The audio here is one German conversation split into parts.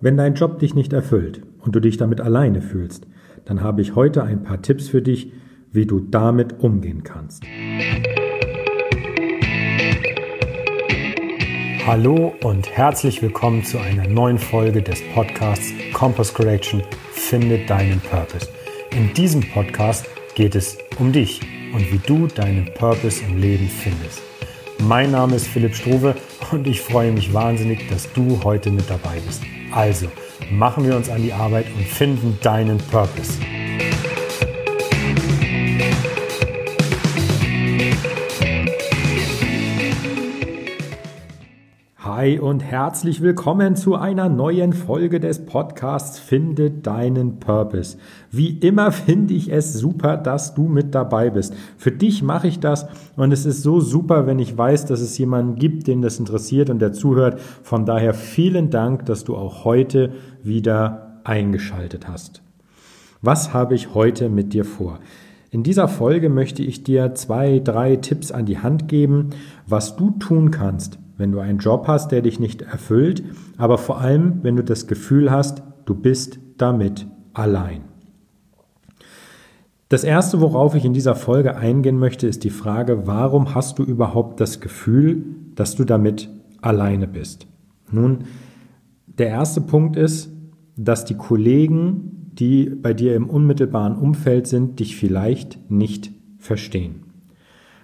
Wenn dein Job dich nicht erfüllt und du dich damit alleine fühlst, dann habe ich heute ein paar Tipps für dich, wie du damit umgehen kannst. Hallo und herzlich willkommen zu einer neuen Folge des Podcasts Compass Correction Finde deinen Purpose. In diesem Podcast geht es um dich und wie du deinen Purpose im Leben findest. Mein Name ist Philipp Struve und ich freue mich wahnsinnig, dass du heute mit dabei bist. Also, machen wir uns an die Arbeit und finden deinen Purpose. Hi und herzlich willkommen zu einer neuen Folge des Podcasts Finde deinen Purpose. Wie immer finde ich es super, dass du mit dabei bist. Für dich mache ich das und es ist so super, wenn ich weiß, dass es jemanden gibt, den das interessiert und der zuhört. Von daher vielen Dank, dass du auch heute wieder eingeschaltet hast. Was habe ich heute mit dir vor? In dieser Folge möchte ich dir zwei, drei Tipps an die Hand geben, was du tun kannst, wenn du einen Job hast, der dich nicht erfüllt, aber vor allem, wenn du das Gefühl hast, du bist damit allein. Das Erste, worauf ich in dieser Folge eingehen möchte, ist die Frage, warum hast du überhaupt das Gefühl, dass du damit alleine bist? Nun, der erste Punkt ist, dass die Kollegen, die bei dir im unmittelbaren Umfeld sind, dich vielleicht nicht verstehen.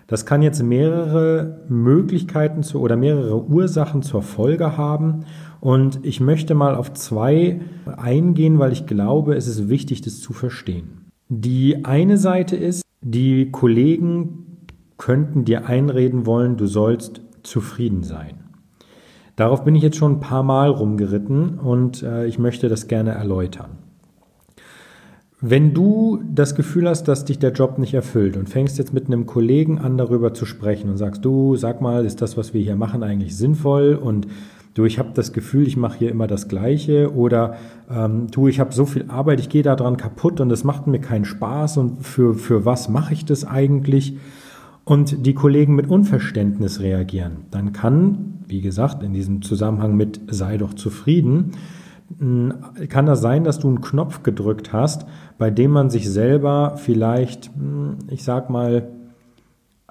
Das kann jetzt mehrere Möglichkeiten zu, oder mehrere Ursachen zur Folge haben. Und ich möchte mal auf zwei eingehen, weil ich glaube, es ist wichtig, das zu verstehen. Die eine Seite ist, die Kollegen könnten dir einreden wollen, du sollst zufrieden sein. Darauf bin ich jetzt schon ein paar Mal rumgeritten und äh, ich möchte das gerne erläutern. Wenn du das Gefühl hast, dass dich der Job nicht erfüllt und fängst jetzt mit einem Kollegen an, darüber zu sprechen und sagst, du, sag mal, ist das, was wir hier machen, eigentlich sinnvoll? Und du, ich habe das Gefühl, ich mache hier immer das Gleiche oder ähm, du, ich habe so viel Arbeit, ich gehe daran kaputt und es macht mir keinen Spaß und für, für was mache ich das eigentlich? Und die Kollegen mit Unverständnis reagieren, dann kann, wie gesagt, in diesem Zusammenhang mit sei doch zufrieden, kann das sein, dass du einen Knopf gedrückt hast, bei dem man sich selber vielleicht, hm, ich sag mal,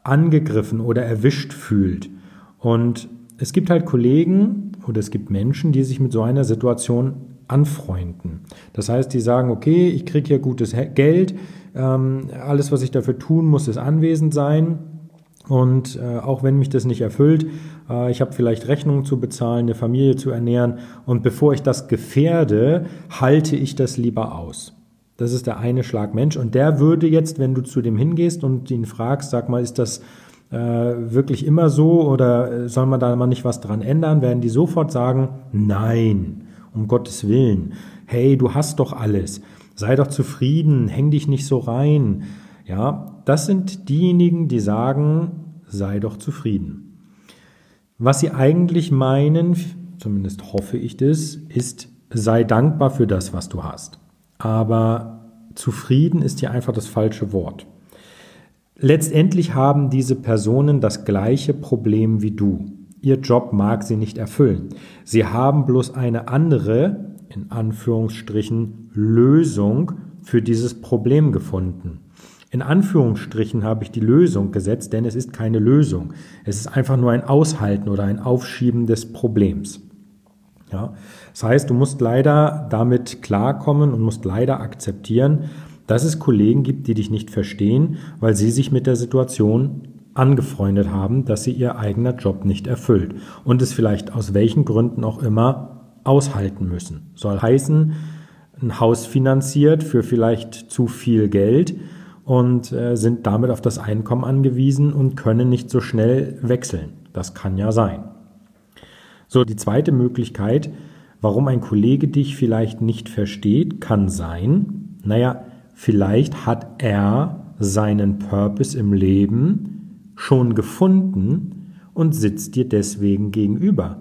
angegriffen oder erwischt fühlt. Und es gibt halt Kollegen oder es gibt Menschen, die sich mit so einer Situation anfreunden. Das heißt, die sagen, okay, ich kriege hier gutes Geld, ähm, alles, was ich dafür tun muss, ist anwesend sein. Und äh, auch wenn mich das nicht erfüllt, äh, ich habe vielleicht Rechnungen zu bezahlen, eine Familie zu ernähren. Und bevor ich das gefährde, halte ich das lieber aus. Das ist der eine Schlag Mensch. Und der würde jetzt, wenn du zu dem hingehst und ihn fragst, sag mal, ist das äh, wirklich immer so oder äh, soll man da mal nicht was dran ändern, werden die sofort sagen, nein, um Gottes Willen. Hey, du hast doch alles. Sei doch zufrieden, häng dich nicht so rein. Ja, das sind diejenigen, die sagen, sei doch zufrieden. Was sie eigentlich meinen, zumindest hoffe ich das, ist, sei dankbar für das, was du hast. Aber zufrieden ist hier einfach das falsche Wort. Letztendlich haben diese Personen das gleiche Problem wie du. Ihr Job mag sie nicht erfüllen. Sie haben bloß eine andere, in Anführungsstrichen, Lösung für dieses Problem gefunden. In Anführungsstrichen habe ich die Lösung gesetzt, denn es ist keine Lösung. Es ist einfach nur ein Aushalten oder ein Aufschieben des Problems. Ja? Das heißt, du musst leider damit klarkommen und musst leider akzeptieren, dass es Kollegen gibt, die dich nicht verstehen, weil sie sich mit der Situation angefreundet haben, dass sie ihr eigener Job nicht erfüllt und es vielleicht aus welchen Gründen auch immer aushalten müssen. Soll heißen, ein Haus finanziert für vielleicht zu viel Geld, und äh, sind damit auf das Einkommen angewiesen und können nicht so schnell wechseln. Das kann ja sein. So, die zweite Möglichkeit, warum ein Kollege dich vielleicht nicht versteht, kann sein, naja, vielleicht hat er seinen Purpose im Leben schon gefunden und sitzt dir deswegen gegenüber.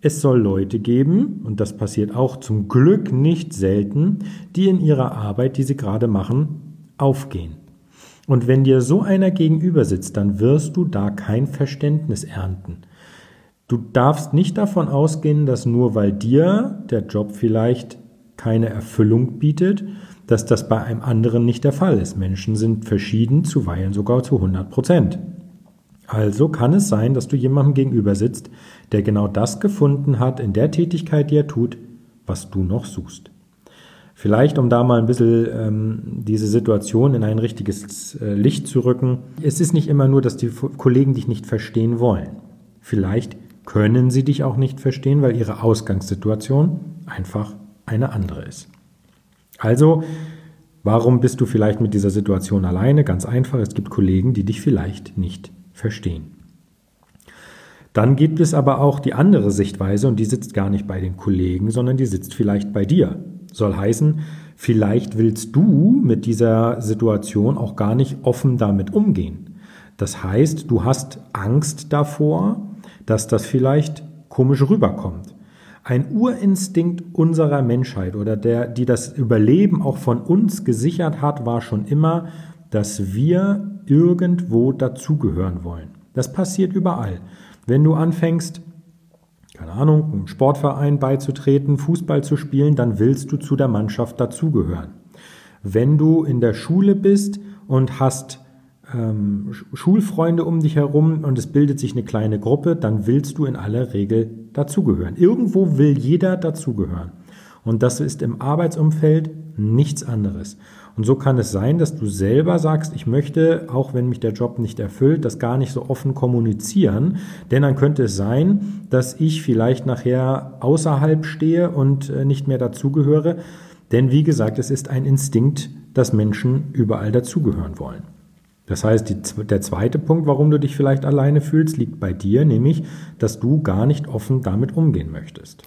Es soll Leute geben, und das passiert auch zum Glück nicht selten, die in ihrer Arbeit, die sie gerade machen, aufgehen. Und wenn dir so einer gegenüber sitzt, dann wirst du da kein Verständnis ernten. Du darfst nicht davon ausgehen, dass nur weil dir der Job vielleicht keine Erfüllung bietet, dass das bei einem anderen nicht der Fall ist. Menschen sind verschieden, zuweilen sogar zu 100 Prozent. Also kann es sein, dass du jemandem gegenüber sitzt, der genau das gefunden hat in der Tätigkeit, die er tut, was du noch suchst. Vielleicht, um da mal ein bisschen ähm, diese Situation in ein richtiges äh, Licht zu rücken. Es ist nicht immer nur, dass die Kollegen dich nicht verstehen wollen. Vielleicht können sie dich auch nicht verstehen, weil ihre Ausgangssituation einfach eine andere ist. Also, warum bist du vielleicht mit dieser Situation alleine? Ganz einfach, es gibt Kollegen, die dich vielleicht nicht verstehen. Dann gibt es aber auch die andere Sichtweise und die sitzt gar nicht bei den Kollegen, sondern die sitzt vielleicht bei dir. Soll heißen, vielleicht willst du mit dieser Situation auch gar nicht offen damit umgehen. Das heißt, du hast Angst davor, dass das vielleicht komisch rüberkommt. Ein Urinstinkt unserer Menschheit oder der, die das Überleben auch von uns gesichert hat, war schon immer, dass wir irgendwo dazugehören wollen. Das passiert überall. Wenn du anfängst, keine Ahnung, einem Sportverein beizutreten, Fußball zu spielen, dann willst du zu der Mannschaft dazugehören. Wenn du in der Schule bist und hast ähm, Schulfreunde um dich herum und es bildet sich eine kleine Gruppe, dann willst du in aller Regel dazugehören. Irgendwo will jeder dazugehören. Und das ist im Arbeitsumfeld nichts anderes. Und so kann es sein, dass du selber sagst, ich möchte, auch wenn mich der Job nicht erfüllt, das gar nicht so offen kommunizieren. Denn dann könnte es sein, dass ich vielleicht nachher außerhalb stehe und äh, nicht mehr dazugehöre. Denn wie gesagt, es ist ein Instinkt, dass Menschen überall dazugehören wollen. Das heißt, die, der zweite Punkt, warum du dich vielleicht alleine fühlst, liegt bei dir, nämlich, dass du gar nicht offen damit umgehen möchtest.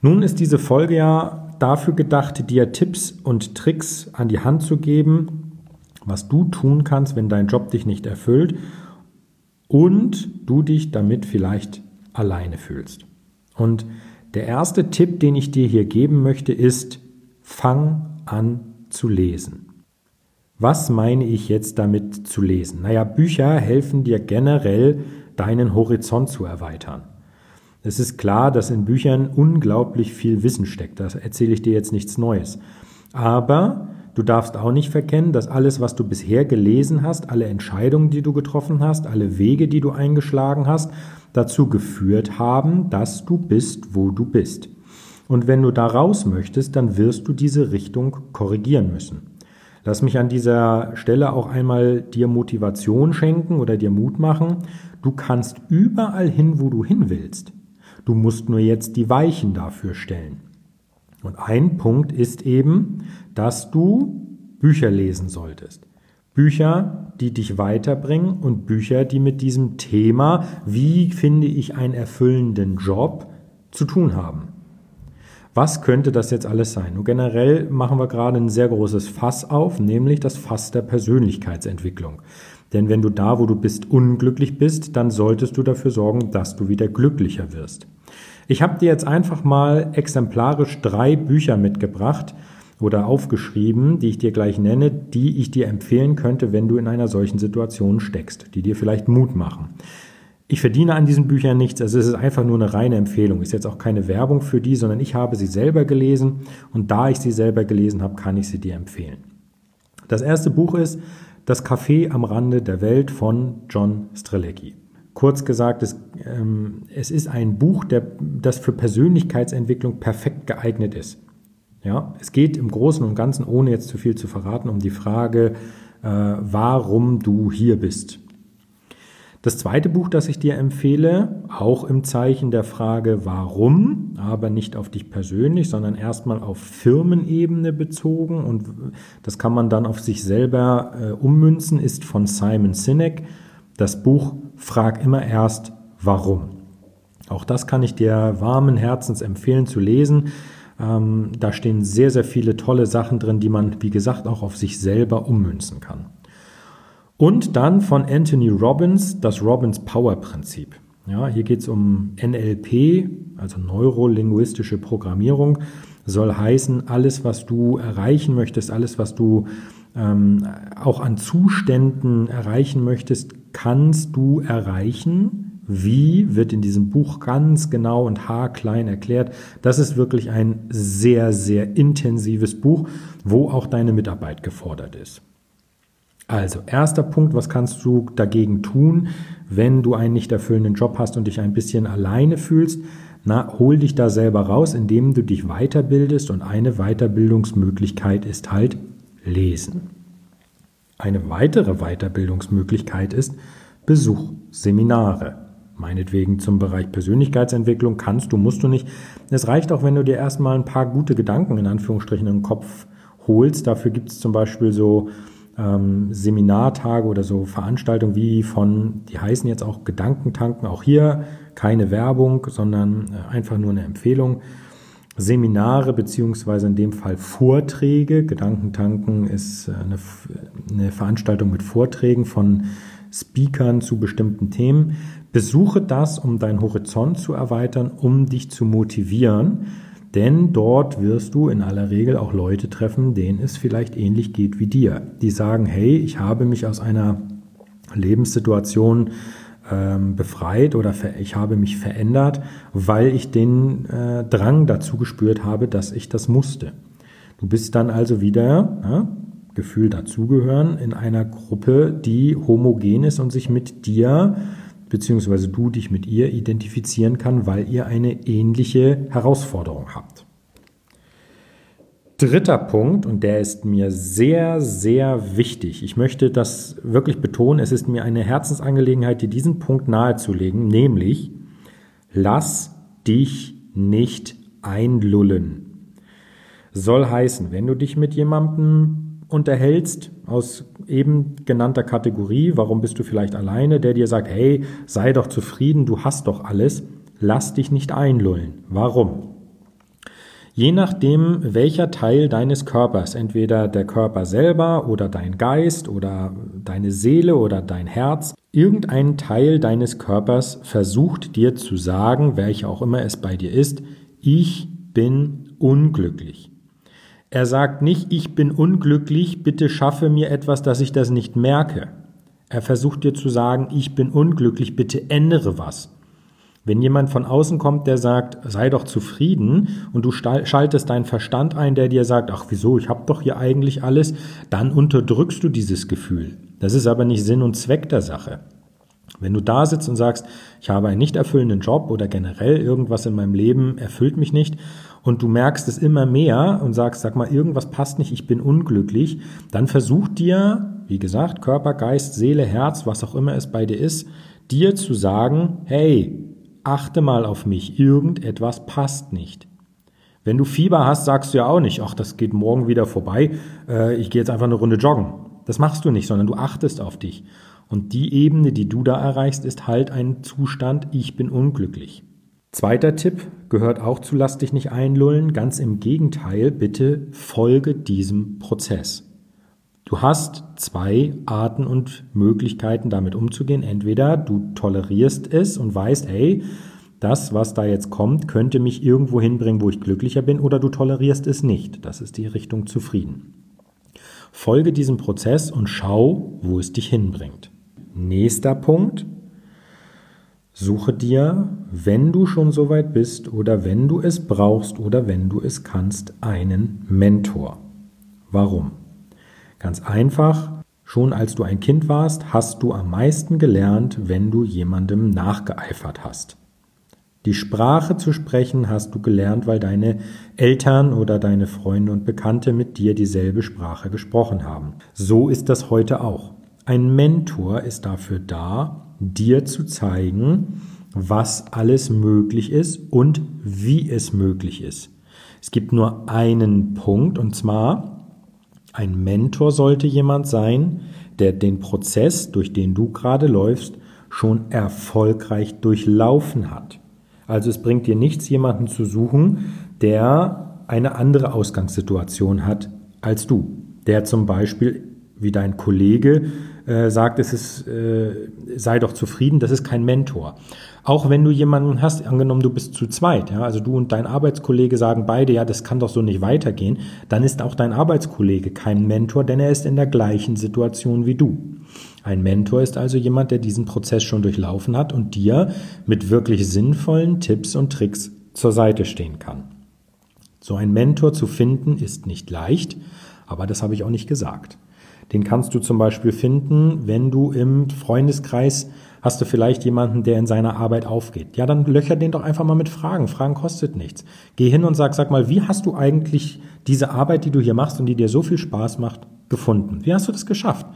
Nun ist diese Folge ja dafür gedacht, dir Tipps und Tricks an die Hand zu geben, was du tun kannst, wenn dein Job dich nicht erfüllt und du dich damit vielleicht alleine fühlst. Und der erste Tipp, den ich dir hier geben möchte, ist, fang an zu lesen. Was meine ich jetzt damit zu lesen? Naja, Bücher helfen dir generell, deinen Horizont zu erweitern. Es ist klar, dass in Büchern unglaublich viel Wissen steckt. Da erzähle ich dir jetzt nichts Neues. Aber du darfst auch nicht verkennen, dass alles, was du bisher gelesen hast, alle Entscheidungen, die du getroffen hast, alle Wege, die du eingeschlagen hast, dazu geführt haben, dass du bist, wo du bist. Und wenn du da raus möchtest, dann wirst du diese Richtung korrigieren müssen. Lass mich an dieser Stelle auch einmal dir Motivation schenken oder dir Mut machen. Du kannst überall hin, wo du hin willst. Du musst nur jetzt die Weichen dafür stellen. Und ein Punkt ist eben, dass du Bücher lesen solltest. Bücher, die dich weiterbringen und Bücher, die mit diesem Thema, wie finde ich einen erfüllenden Job, zu tun haben. Was könnte das jetzt alles sein? Nur generell machen wir gerade ein sehr großes Fass auf, nämlich das Fass der Persönlichkeitsentwicklung. Denn wenn du da, wo du bist, unglücklich bist, dann solltest du dafür sorgen, dass du wieder glücklicher wirst. Ich habe dir jetzt einfach mal exemplarisch drei Bücher mitgebracht oder aufgeschrieben, die ich dir gleich nenne, die ich dir empfehlen könnte, wenn du in einer solchen Situation steckst, die dir vielleicht Mut machen. Ich verdiene an diesen Büchern nichts, also es ist einfach nur eine reine Empfehlung. Ist jetzt auch keine Werbung für die, sondern ich habe sie selber gelesen und da ich sie selber gelesen habe, kann ich sie dir empfehlen. Das erste Buch ist Das Café am Rande der Welt von John Strelecki. Kurz gesagt, es, ähm, es ist ein Buch, der, das für Persönlichkeitsentwicklung perfekt geeignet ist. Ja, es geht im Großen und Ganzen, ohne jetzt zu viel zu verraten, um die Frage, äh, warum du hier bist. Das zweite Buch, das ich dir empfehle, auch im Zeichen der Frage warum, aber nicht auf dich persönlich, sondern erstmal auf Firmenebene bezogen und das kann man dann auf sich selber äh, ummünzen, ist von Simon Sinek das Buch Frag immer erst warum. Auch das kann ich dir warmen Herzens empfehlen zu lesen. Ähm, da stehen sehr, sehr viele tolle Sachen drin, die man, wie gesagt, auch auf sich selber ummünzen kann. Und dann von Anthony Robbins das Robbins Power Prinzip. Ja, hier geht es um NLP, also neurolinguistische Programmierung. Soll heißen, alles, was du erreichen möchtest, alles, was du ähm, auch an Zuständen erreichen möchtest, kannst du erreichen, wie wird in diesem Buch ganz genau und haarklein erklärt. Das ist wirklich ein sehr, sehr intensives Buch, wo auch deine Mitarbeit gefordert ist. Also, erster Punkt, was kannst du dagegen tun, wenn du einen nicht erfüllenden Job hast und dich ein bisschen alleine fühlst? Na, hol dich da selber raus, indem du dich weiterbildest und eine Weiterbildungsmöglichkeit ist halt Lesen. Eine weitere Weiterbildungsmöglichkeit ist Besuch Seminare. Meinetwegen zum Bereich Persönlichkeitsentwicklung kannst du, musst du nicht. Es reicht auch, wenn du dir erstmal ein paar gute Gedanken in Anführungsstrichen in den Kopf holst. Dafür gibt es zum Beispiel so ähm, Seminartage oder so Veranstaltungen wie von, die heißen jetzt auch Gedankentanken, auch hier keine Werbung, sondern äh, einfach nur eine Empfehlung. Seminare beziehungsweise in dem Fall Vorträge. Gedankentanken ist äh, eine, eine Veranstaltung mit Vorträgen von Speakern zu bestimmten Themen. Besuche das, um deinen Horizont zu erweitern, um dich zu motivieren. Denn dort wirst du in aller Regel auch Leute treffen, denen es vielleicht ähnlich geht wie dir. Die sagen, hey, ich habe mich aus einer Lebenssituation ähm, befreit oder ich habe mich verändert, weil ich den äh, Drang dazu gespürt habe, dass ich das musste. Du bist dann also wieder, ja, Gefühl dazugehören, in einer Gruppe, die homogen ist und sich mit dir beziehungsweise du dich mit ihr identifizieren kann, weil ihr eine ähnliche Herausforderung habt. Dritter Punkt, und der ist mir sehr, sehr wichtig. Ich möchte das wirklich betonen. Es ist mir eine Herzensangelegenheit, dir diesen Punkt nahezulegen, nämlich lass dich nicht einlullen. Soll heißen, wenn du dich mit jemandem unterhältst aus eben genannter Kategorie, warum bist du vielleicht alleine, der dir sagt, hey, sei doch zufrieden, du hast doch alles, lass dich nicht einlullen. Warum? Je nachdem, welcher Teil deines Körpers, entweder der Körper selber oder dein Geist oder deine Seele oder dein Herz, irgendein Teil deines Körpers versucht dir zu sagen, welcher auch immer es bei dir ist, ich bin unglücklich. Er sagt nicht, ich bin unglücklich, bitte schaffe mir etwas, dass ich das nicht merke. Er versucht dir zu sagen, ich bin unglücklich, bitte ändere was. Wenn jemand von außen kommt, der sagt, sei doch zufrieden und du schaltest deinen Verstand ein, der dir sagt, ach wieso, ich habe doch hier eigentlich alles, dann unterdrückst du dieses Gefühl. Das ist aber nicht Sinn und Zweck der Sache. Wenn du da sitzt und sagst, ich habe einen nicht erfüllenden Job oder generell irgendwas in meinem Leben erfüllt mich nicht und du merkst es immer mehr und sagst, sag mal, irgendwas passt nicht, ich bin unglücklich, dann versuch dir, wie gesagt, Körper, Geist, Seele, Herz, was auch immer es bei dir ist, dir zu sagen, hey, achte mal auf mich, irgendetwas passt nicht. Wenn du Fieber hast, sagst du ja auch nicht, ach, das geht morgen wieder vorbei, äh, ich gehe jetzt einfach eine Runde joggen. Das machst du nicht, sondern du achtest auf dich. Und die Ebene, die du da erreichst, ist halt ein Zustand, ich bin unglücklich. Zweiter Tipp gehört auch zu Lass dich nicht einlullen. Ganz im Gegenteil, bitte folge diesem Prozess. Du hast zwei Arten und Möglichkeiten damit umzugehen. Entweder du tolerierst es und weißt, hey, das, was da jetzt kommt, könnte mich irgendwo hinbringen, wo ich glücklicher bin, oder du tolerierst es nicht. Das ist die Richtung zufrieden. Folge diesem Prozess und schau, wo es dich hinbringt. Nächster Punkt. Suche dir, wenn du schon so weit bist oder wenn du es brauchst oder wenn du es kannst, einen Mentor. Warum? Ganz einfach, schon als du ein Kind warst, hast du am meisten gelernt, wenn du jemandem nachgeeifert hast. Die Sprache zu sprechen hast du gelernt, weil deine Eltern oder deine Freunde und Bekannte mit dir dieselbe Sprache gesprochen haben. So ist das heute auch. Ein Mentor ist dafür da, dir zu zeigen, was alles möglich ist und wie es möglich ist. Es gibt nur einen Punkt und zwar, ein Mentor sollte jemand sein, der den Prozess, durch den du gerade läufst, schon erfolgreich durchlaufen hat. Also es bringt dir nichts, jemanden zu suchen, der eine andere Ausgangssituation hat als du, der zum Beispiel wie dein Kollege äh, sagt, es ist, äh, sei doch zufrieden, das ist kein Mentor. Auch wenn du jemanden hast, angenommen du bist zu zweit, ja, also du und dein Arbeitskollege sagen beide, ja, das kann doch so nicht weitergehen, dann ist auch dein Arbeitskollege kein Mentor, denn er ist in der gleichen Situation wie du. Ein Mentor ist also jemand, der diesen Prozess schon durchlaufen hat und dir mit wirklich sinnvollen Tipps und Tricks zur Seite stehen kann. So ein Mentor zu finden ist nicht leicht, aber das habe ich auch nicht gesagt. Den kannst du zum Beispiel finden, wenn du im Freundeskreis hast du vielleicht jemanden, der in seiner Arbeit aufgeht. Ja, dann löcher den doch einfach mal mit Fragen. Fragen kostet nichts. Geh hin und sag, sag mal, wie hast du eigentlich diese Arbeit, die du hier machst und die dir so viel Spaß macht, gefunden? Wie hast du das geschafft?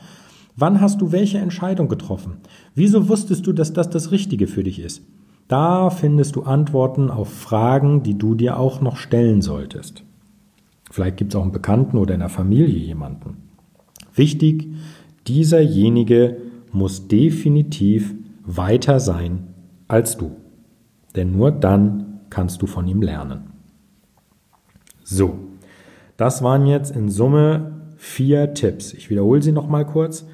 Wann hast du welche Entscheidung getroffen? Wieso wusstest du, dass das das Richtige für dich ist? Da findest du Antworten auf Fragen, die du dir auch noch stellen solltest. Vielleicht gibt es auch einen Bekannten oder in der Familie jemanden. Wichtig, dieserjenige muss definitiv weiter sein als du. Denn nur dann kannst du von ihm lernen. So, das waren jetzt in Summe vier Tipps. Ich wiederhole sie nochmal kurz.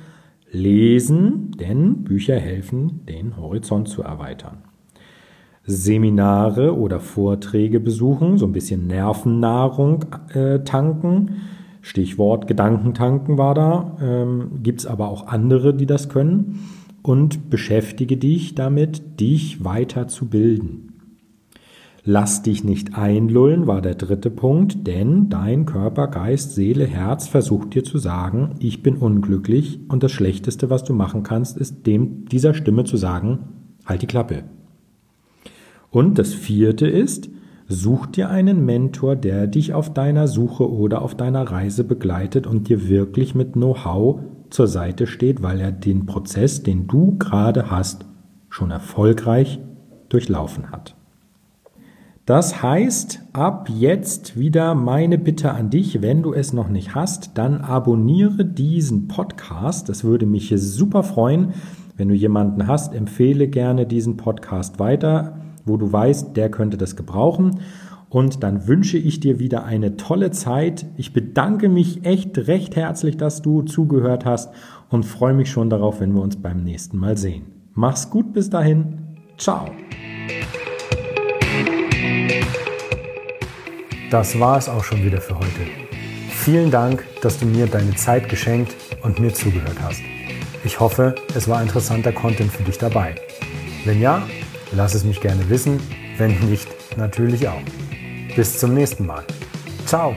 Lesen, denn Bücher helfen, den Horizont zu erweitern. Seminare oder Vorträge besuchen, so ein bisschen Nervennahrung äh, tanken, Stichwort Gedankentanken war da. Ähm, Gibt es aber auch andere, die das können. Und beschäftige dich damit, dich weiter zu bilden. Lass dich nicht einlullen, war der dritte Punkt, denn dein Körper, Geist, Seele, Herz versucht dir zu sagen, ich bin unglücklich und das Schlechteste, was du machen kannst, ist dem dieser Stimme zu sagen, halt die Klappe. Und das vierte ist, Such dir einen Mentor, der dich auf deiner Suche oder auf deiner Reise begleitet und dir wirklich mit Know-how zur Seite steht, weil er den Prozess, den du gerade hast, schon erfolgreich durchlaufen hat. Das heißt, ab jetzt wieder meine Bitte an dich, wenn du es noch nicht hast, dann abonniere diesen Podcast. Das würde mich super freuen. Wenn du jemanden hast, empfehle gerne diesen Podcast weiter wo du weißt, der könnte das gebrauchen. Und dann wünsche ich dir wieder eine tolle Zeit. Ich bedanke mich echt recht herzlich, dass du zugehört hast und freue mich schon darauf, wenn wir uns beim nächsten Mal sehen. Mach's gut bis dahin. Ciao. Das war es auch schon wieder für heute. Vielen Dank, dass du mir deine Zeit geschenkt und mir zugehört hast. Ich hoffe, es war interessanter Content für dich dabei. Wenn ja, Lass es mich gerne wissen, wenn nicht, natürlich auch. Bis zum nächsten Mal. Ciao!